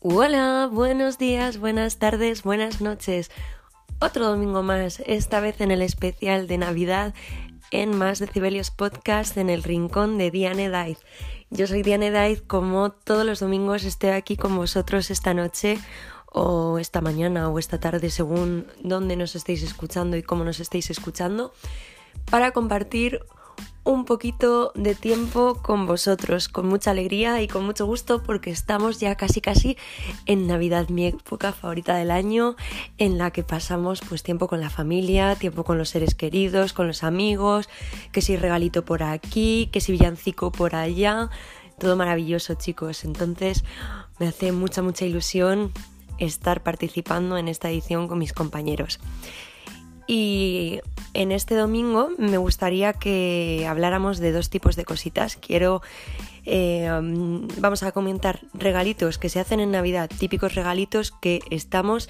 Hola, buenos días, buenas tardes, buenas noches. Otro domingo más, esta vez en el especial de Navidad en Más Decibelios Podcast en el rincón de Diane Daiz. Yo soy Diane Daiz, como todos los domingos estoy aquí con vosotros esta noche o esta mañana o esta tarde según dónde nos estéis escuchando y cómo nos estéis escuchando para compartir un poquito de tiempo con vosotros, con mucha alegría y con mucho gusto porque estamos ya casi casi en Navidad, mi época favorita del año, en la que pasamos pues tiempo con la familia, tiempo con los seres queridos, con los amigos, que si regalito por aquí, que si villancico por allá, todo maravilloso chicos, entonces me hace mucha mucha ilusión estar participando en esta edición con mis compañeros. Y en este domingo me gustaría que habláramos de dos tipos de cositas. Quiero, eh, vamos a comentar regalitos que se hacen en Navidad, típicos regalitos que estamos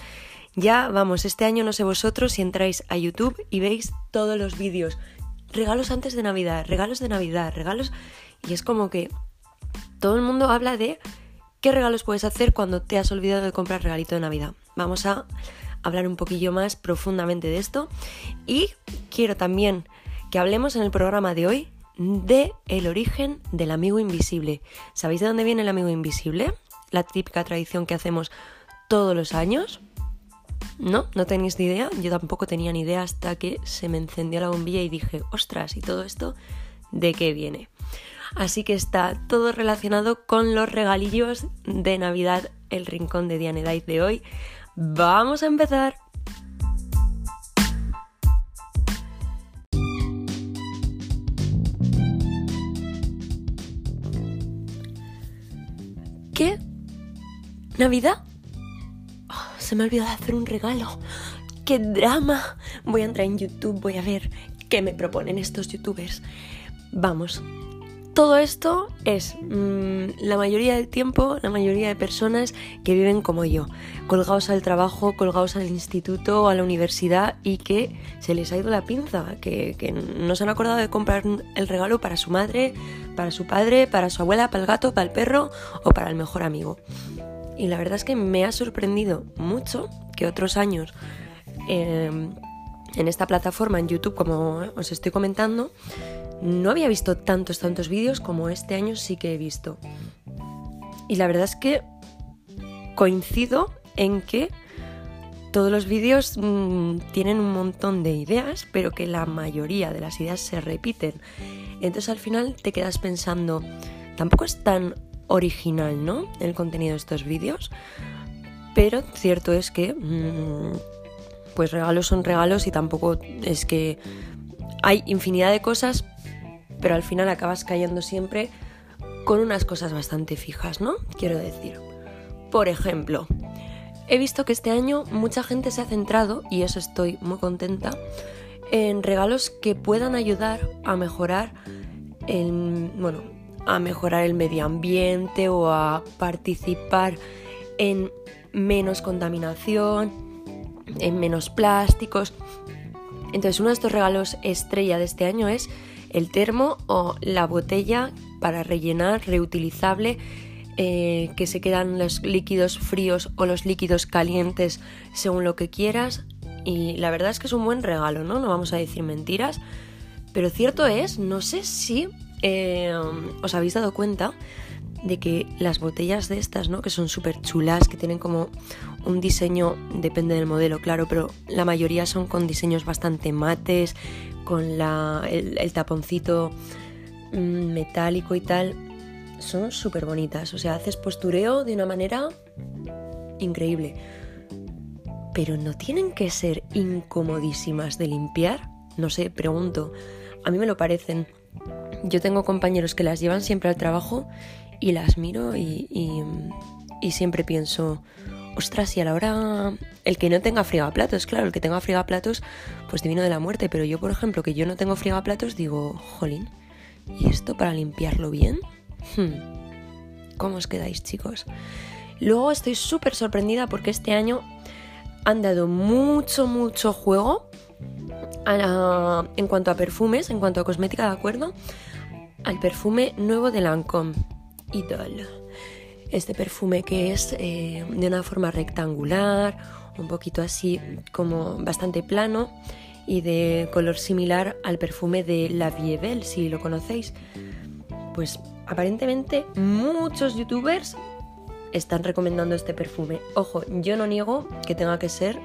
ya, vamos, este año no sé vosotros si entráis a YouTube y veis todos los vídeos. Regalos antes de Navidad, regalos de Navidad, regalos... Y es como que todo el mundo habla de qué regalos puedes hacer cuando te has olvidado de comprar regalito de Navidad. Vamos a hablar un poquillo más profundamente de esto y quiero también que hablemos en el programa de hoy de el origen del amigo invisible. ¿Sabéis de dónde viene el amigo invisible? La típica tradición que hacemos todos los años. No, no tenéis ni idea. Yo tampoco tenía ni idea hasta que se me encendió la bombilla y dije, ostras, ¿y todo esto de qué viene? Así que está todo relacionado con los regalillos de Navidad, el rincón de Diane de hoy. Vamos a empezar. ¿Qué? ¿Navidad? Oh, se me ha olvidado hacer un regalo. ¡Qué drama! Voy a entrar en YouTube, voy a ver qué me proponen estos youtubers. Vamos, todo esto es mm, la mayoría del tiempo, la mayoría de personas que viven como yo, colgados al trabajo, colgados al instituto, a la universidad y que se les ha ido la pinza, que, que no se han acordado de comprar el regalo para su madre, para su padre, para su abuela, para el gato, para el perro o para el mejor amigo. Y la verdad es que me ha sorprendido mucho que otros años em, en esta plataforma, en YouTube, como os estoy comentando, no había visto tantos, tantos vídeos como este año sí que he visto. Y la verdad es que coincido en que todos los vídeos mm, tienen un montón de ideas, pero que la mayoría de las ideas se repiten. Entonces al final te quedas pensando, tampoco es tan original, ¿no? El contenido de estos vídeos. Pero cierto es que, mm, pues regalos son regalos y tampoco es que hay infinidad de cosas, pero al final acabas cayendo siempre con unas cosas bastante fijas, ¿no? Quiero decir. Por ejemplo, he visto que este año mucha gente se ha centrado, y eso estoy muy contenta, en regalos que puedan ayudar a mejorar el, bueno, a mejorar el medio ambiente o a participar en menos contaminación, en menos plásticos. Entonces, uno de estos regalos estrella de este año es el termo o la botella para rellenar reutilizable eh, que se quedan los líquidos fríos o los líquidos calientes según lo que quieras y la verdad es que es un buen regalo, ¿no? No vamos a decir mentiras, pero cierto es, no sé si eh, os habéis dado cuenta de que las botellas de estas, ¿no? Que son súper chulas, que tienen como un diseño, depende del modelo, claro, pero la mayoría son con diseños bastante mates, con la, el, taponcito mm, metálico y tal, son súper bonitas. O sea, haces postureo de una manera increíble. Pero no tienen que ser incomodísimas de limpiar. No sé, pregunto. A mí me lo parecen. Yo tengo compañeros que las llevan siempre al trabajo y las miro y, y siempre pienso, ostras, y a la hora el que no tenga frigaplatos, claro, el que tenga frigaplatos, pues divino de la muerte, pero yo, por ejemplo, que yo no tengo frigaplatos, digo, jolín, ¿y esto para limpiarlo bien? Hmm. ¿Cómo os quedáis, chicos? Luego estoy súper sorprendida porque este año han dado mucho, mucho juego en cuanto a perfumes, en cuanto a cosmética, ¿de acuerdo? Al perfume nuevo de Lancome, Idol. Este perfume que es eh, de una forma rectangular, un poquito así como bastante plano y de color similar al perfume de La Vie Belle, si lo conocéis. Pues aparentemente muchos youtubers están recomendando este perfume. Ojo, yo no niego que tenga que ser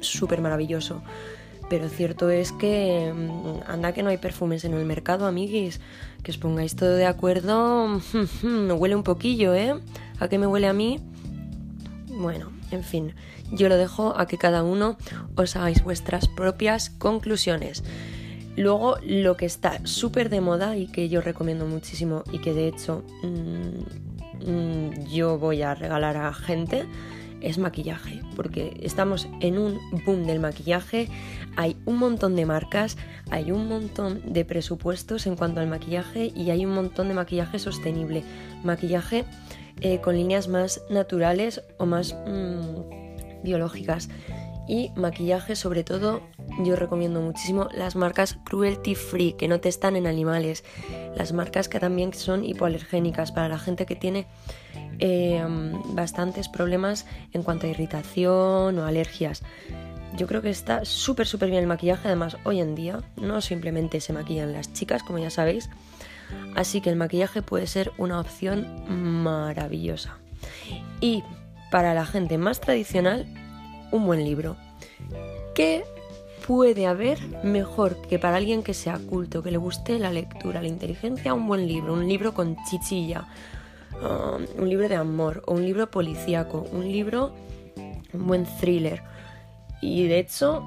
súper maravilloso. Pero cierto es que mm, anda que no hay perfumes en el mercado, amiguis. Que os pongáis todo de acuerdo. Huele un poquillo, ¿eh? ¿A qué me huele a mí? Bueno, en fin, yo lo dejo a que cada uno os hagáis vuestras propias conclusiones. Luego, lo que está súper de moda y que yo recomiendo muchísimo y que de hecho mm, mm, yo voy a regalar a gente es maquillaje, porque estamos en un boom del maquillaje, hay un montón de marcas, hay un montón de presupuestos en cuanto al maquillaje y hay un montón de maquillaje sostenible, maquillaje eh, con líneas más naturales o más mm, biológicas. Y maquillaje sobre todo yo recomiendo muchísimo las marcas cruelty free que no testan en animales, las marcas que también son hipoalergénicas para la gente que tiene Em, bastantes problemas en cuanto a irritación o alergias. Yo creo que está súper, súper bien el maquillaje. Además, hoy en día no simplemente se maquillan las chicas, como ya sabéis. Así que el maquillaje puede ser una opción maravillosa. Y para la gente más tradicional, un buen libro. ¿Qué puede haber mejor que para alguien que sea culto, que le guste la lectura, la inteligencia, un buen libro? Un libro con chichilla, Um, un libro de amor o un libro policíaco, un libro, un buen thriller. Y de hecho,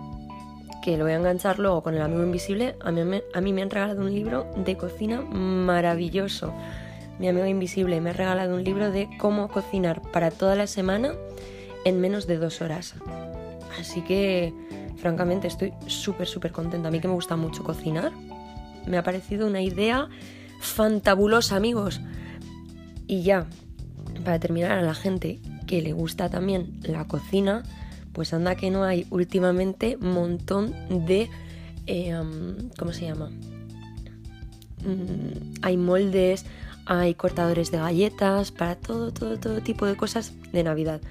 que lo voy a enganchar luego con el amigo invisible, a mí, a mí me han regalado un libro de cocina maravilloso. Mi amigo invisible me ha regalado un libro de cómo cocinar para toda la semana en menos de dos horas. Así que, francamente, estoy súper, súper contenta. A mí que me gusta mucho cocinar, me ha parecido una idea fantabulosa, amigos. Y ya, para terminar, a la gente que le gusta también la cocina, pues anda que no hay últimamente montón de... Eh, ¿Cómo se llama? Mm, hay moldes, hay cortadores de galletas, para todo, todo, todo tipo de cosas de Navidad.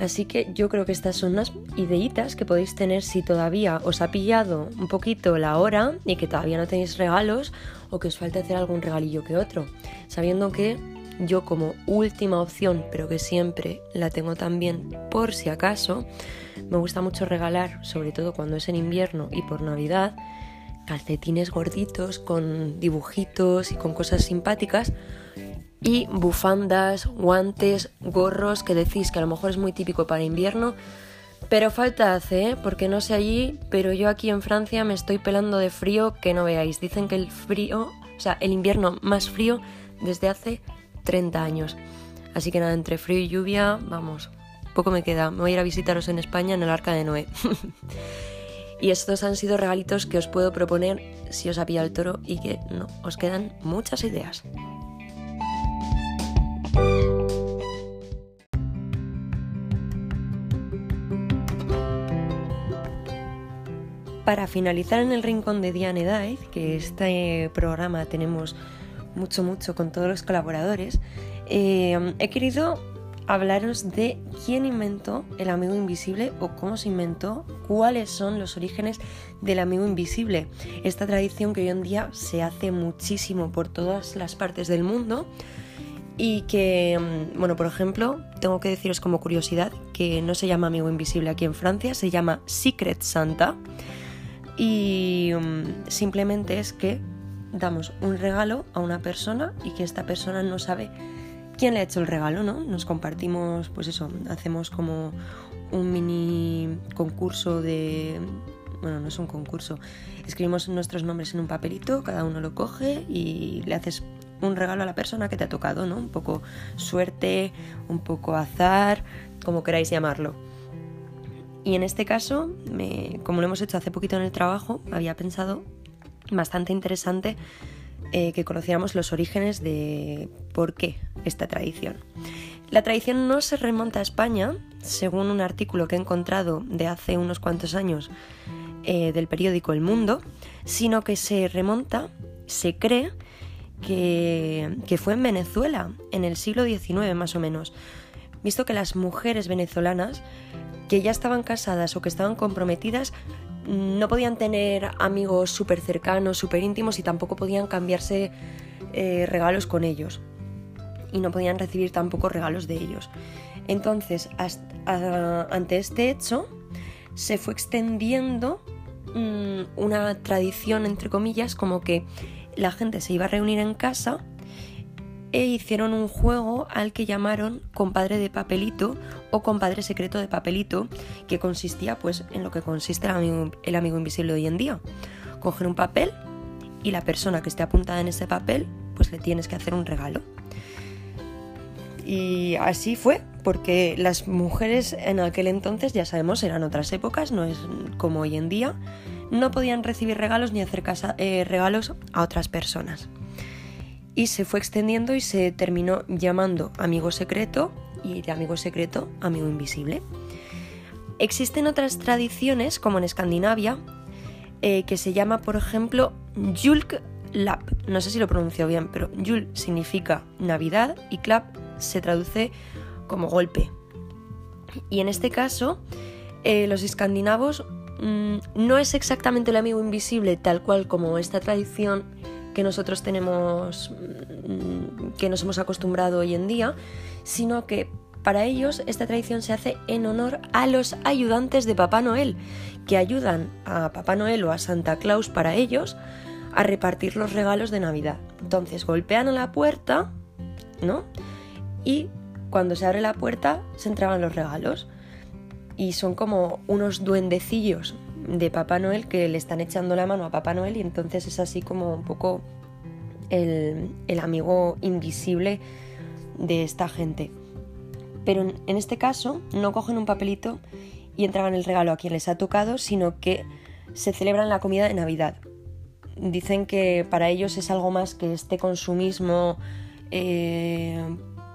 Así que yo creo que estas son unas ideitas que podéis tener si todavía os ha pillado un poquito la hora y que todavía no tenéis regalos o que os falta hacer algún regalillo que otro. Sabiendo que yo como última opción, pero que siempre la tengo también por si acaso, me gusta mucho regalar, sobre todo cuando es en invierno y por Navidad, calcetines gorditos con dibujitos y con cosas simpáticas y bufandas, guantes, gorros que decís que a lo mejor es muy típico para invierno, pero falta hace, ¿eh? porque no sé allí, pero yo aquí en Francia me estoy pelando de frío que no veáis. Dicen que el frío, o sea, el invierno más frío desde hace 30 años. Así que nada, entre frío y lluvia, vamos, poco me queda. Me voy a ir a visitaros en España en el Arca de Noé. y estos han sido regalitos que os puedo proponer si os ha pillado el toro y que no, os quedan muchas ideas. Para finalizar en el rincón de Diane Dive, que este programa tenemos mucho, mucho con todos los colaboradores, eh, he querido hablaros de quién inventó el amigo invisible o cómo se inventó, cuáles son los orígenes del amigo invisible. Esta tradición que hoy en día se hace muchísimo por todas las partes del mundo y que, mm, bueno, por ejemplo, tengo que deciros como curiosidad que no se llama Amigo Invisible aquí en Francia, se llama Secret Santa. Y mm, simplemente es que damos un regalo a una persona y que esta persona no sabe quién le ha hecho el regalo, ¿no? Nos compartimos, pues eso, hacemos como un mini concurso de... Bueno, no es un concurso. Escribimos nuestros nombres en un papelito, cada uno lo coge y le haces un regalo a la persona que te ha tocado, ¿no? Un poco suerte, un poco azar, como queráis llamarlo. Y en este caso, como lo hemos hecho hace poquito en el trabajo, había pensado bastante interesante eh, que conociéramos los orígenes de por qué esta tradición. La tradición no se remonta a España, según un artículo que he encontrado de hace unos cuantos años eh, del periódico El Mundo, sino que se remonta, se cree, que, que fue en Venezuela, en el siglo XIX más o menos, visto que las mujeres venezolanas que ya estaban casadas o que estaban comprometidas no podían tener amigos súper cercanos, súper íntimos y tampoco podían cambiarse eh, regalos con ellos. Y no podían recibir tampoco regalos de ellos. Entonces, ante este hecho, se fue extendiendo mm, una tradición, entre comillas, como que la gente se iba a reunir en casa e hicieron un juego al que llamaron compadre de papelito o compadre secreto de papelito, que consistía pues en lo que consiste el amigo, el amigo invisible hoy en día. Coger un papel y la persona que esté apuntada en ese papel pues le tienes que hacer un regalo. Y así fue, porque las mujeres en aquel entonces, ya sabemos, eran otras épocas, no es como hoy en día, no podían recibir regalos ni hacer eh, regalos a otras personas y se fue extendiendo y se terminó llamando amigo secreto y de amigo secreto amigo invisible. Existen otras tradiciones, como en Escandinavia, eh, que se llama, por ejemplo, Julk Lap. No sé si lo pronuncio bien, pero Jul significa Navidad y Clap se traduce como golpe. Y en este caso, eh, los escandinavos mm, no es exactamente el amigo invisible tal cual como esta tradición que nosotros tenemos, mm, que nos hemos acostumbrado hoy en día, sino que para ellos esta tradición se hace en honor a los ayudantes de Papá Noel, que ayudan a Papá Noel o a Santa Claus para ellos a repartir los regalos de Navidad. Entonces golpean a la puerta, ¿no? Y cuando se abre la puerta se entregan los regalos. Y son como unos duendecillos de Papá Noel que le están echando la mano a Papá Noel y entonces es así como un poco el, amigo invisible de esta gente. Pero en, en este caso no cogen un papelito y entregan el regalo a quien les ha tocado, sino que se celebran la comida de Navidad. Dicen que para ellos es algo más que este consumismo eh,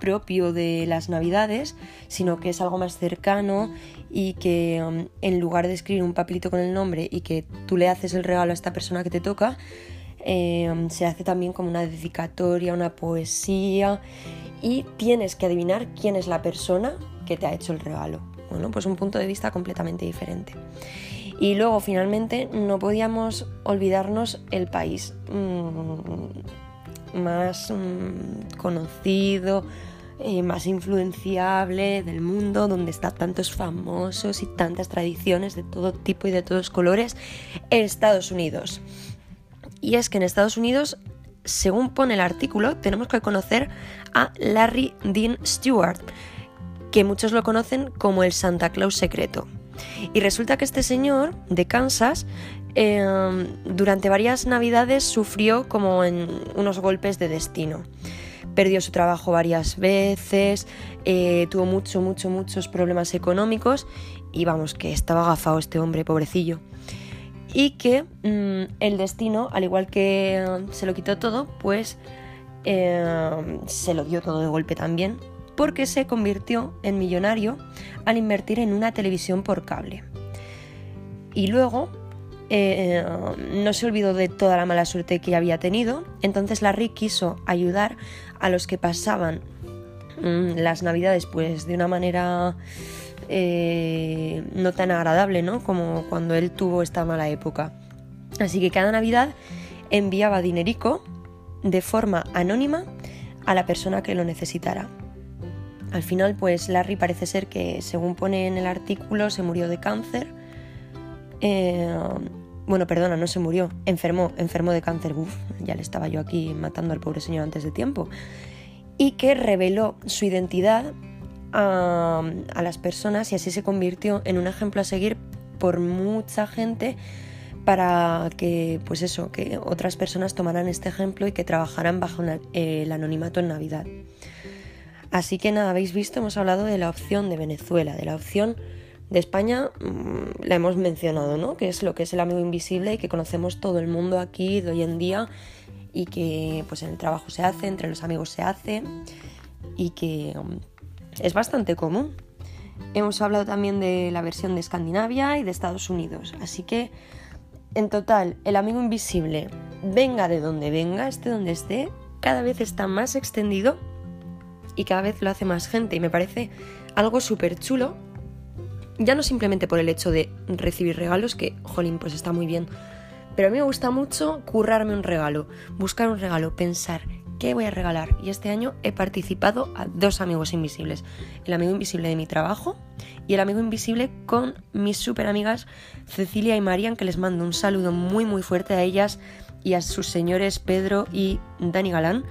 propio de las navidades, sino que es algo más cercano y que um, en lugar de escribir un papelito con el nombre y que tú le haces el regalo a esta persona que te toca, eh, um, se hace también como una dedicatoria, una poesía y tienes que adivinar quién es la persona que te ha hecho el regalo. Bueno, pues un punto de vista completamente diferente. Y luego finalmente no podíamos olvidarnos el país mm, más mm, conocido, eh, más influenciable del mundo, donde están tantos famosos y tantas tradiciones de todo tipo y de todos colores, Estados Unidos. Y es que en Estados Unidos, según pone el artículo, tenemos que conocer a Larry Dean Stewart, que muchos lo conocen como el Santa Claus secreto. Y resulta que este señor de Kansas em, durante varias navidades sufrió como en unos golpes de destino perdió su trabajo varias veces, eh, tuvo mucho, mucho, muchos problemas económicos y vamos, que estaba agafado este hombre, pobrecillo. Y que mm, el destino, al igual que mm, se lo quitó todo, pues eh, se lo dio todo de golpe también, porque se convirtió en millonario al invertir en una televisión por cable. Y luego eh, no se olvidó de toda la mala suerte que había tenido, entonces Larry quiso ayudar a los que pasaban mm, las navidades pues de una manera eh, no tan agradable, ¿no? Como cuando él tuvo esta mala época. Así que cada navidad enviaba dinerico de forma anónima a la persona que lo necesitara. Al final, pues Larry parece ser que, según pone en el artículo, se murió de cáncer. Eh, bueno, perdona, no se murió, enfermó, enfermó de cáncer, Uf, ya le estaba yo aquí matando al pobre señor antes de tiempo, y que reveló su identidad a, las personas y así se convirtió en un ejemplo a seguir por mucha gente para que, pues eso, que otras personas tomaran este ejemplo y que trabajaran bajo el anonimato en Navidad. Así que nada, habéis visto, hemos hablado de la opción de Venezuela, de la opción de España mm, la hemos mencionado, ¿no? Que es lo que es el amigo invisible y que conocemos todo el mundo aquí de hoy en día y que pues en el trabajo se hace, entre los amigos se hace y que mm, es bastante común. Hemos hablado también de la versión de Escandinavia y de Estados Unidos, así que en total el amigo invisible venga de donde venga, esté donde esté, cada vez está más extendido y cada vez lo hace más gente y me parece algo súper chulo. Ya no simplemente por el hecho de recibir regalos, que, jolín, pues está muy bien. Pero a mí me gusta mucho currarme un regalo, buscar un regalo, pensar qué voy a regalar. Y este año he participado a dos amigos invisibles. El amigo invisible de mi trabajo y el amigo invisible con mis super amigas Cecilia y Marian, que les mando un saludo muy muy fuerte a ellas y a sus señores Pedro y Dani Galán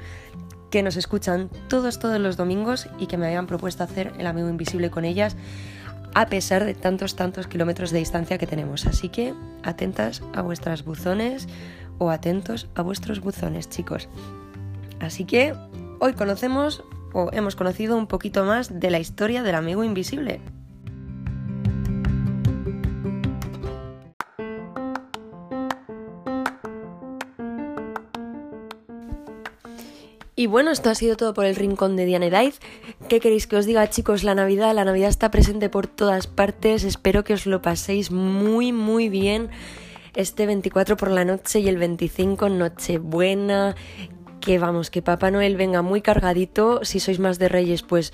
que nos escuchan todos, todos los domingos y que me habían propuesto hacer el amigo invisible con ellas a pesar de tantos, tantos kilómetros de distancia que tenemos. Así que atentas a vuestras buzones o atentos a vuestros buzones, chicos. Así que hoy conocemos o hemos conocido un poquito más de la historia del amigo invisible. Y bueno, esto ha sido todo por el rincón de Diane Daiz. ¿Qué queréis que os diga, chicos? La Navidad, la Navidad está presente por todas partes. Espero que os lo paséis muy, muy bien este 24 por la noche y el 25 Nochebuena. Que vamos, que Papá Noel venga muy cargadito. Si sois más de Reyes, pues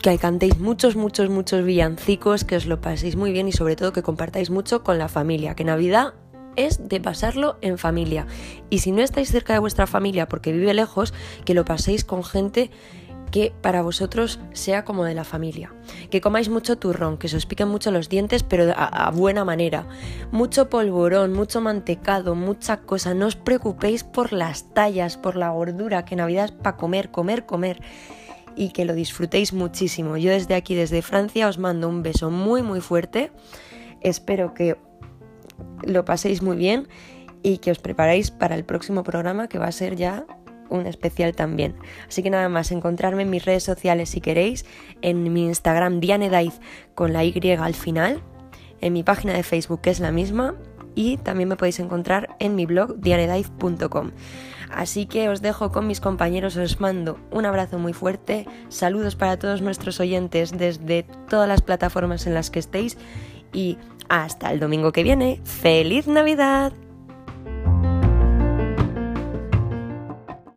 que cantéis muchos, muchos, muchos villancicos, que os lo paséis muy bien y sobre todo que compartáis mucho con la familia. Que Navidad es de pasarlo en familia. Y si no estáis cerca de vuestra familia porque vive lejos, que lo paséis con gente que para vosotros sea como de la familia. Que comáis mucho turrón, que se os piquen mucho los dientes, pero a, buena manera. Mucho polvorón, mucho mantecado, mucha cosa. No os preocupéis por las tallas, por la gordura, que Navidad es para comer, comer, comer. Y que lo disfrutéis muchísimo. Yo desde aquí, desde Francia, os mando un beso muy, muy fuerte. Espero que lo paséis muy bien y que os preparéis para el próximo programa que va a ser ya un especial también. Así que nada más, encontrarme en mis redes sociales si queréis, en mi Instagram Dianedaiz con la Y al final, en mi página de Facebook que es la misma y también me podéis encontrar en mi blog dianedaiz.com. Así que os dejo con mis compañeros, os mando un abrazo muy fuerte, saludos para todos nuestros oyentes desde todas las plataformas en las que estéis y hasta el domingo que viene. ¡Feliz Navidad!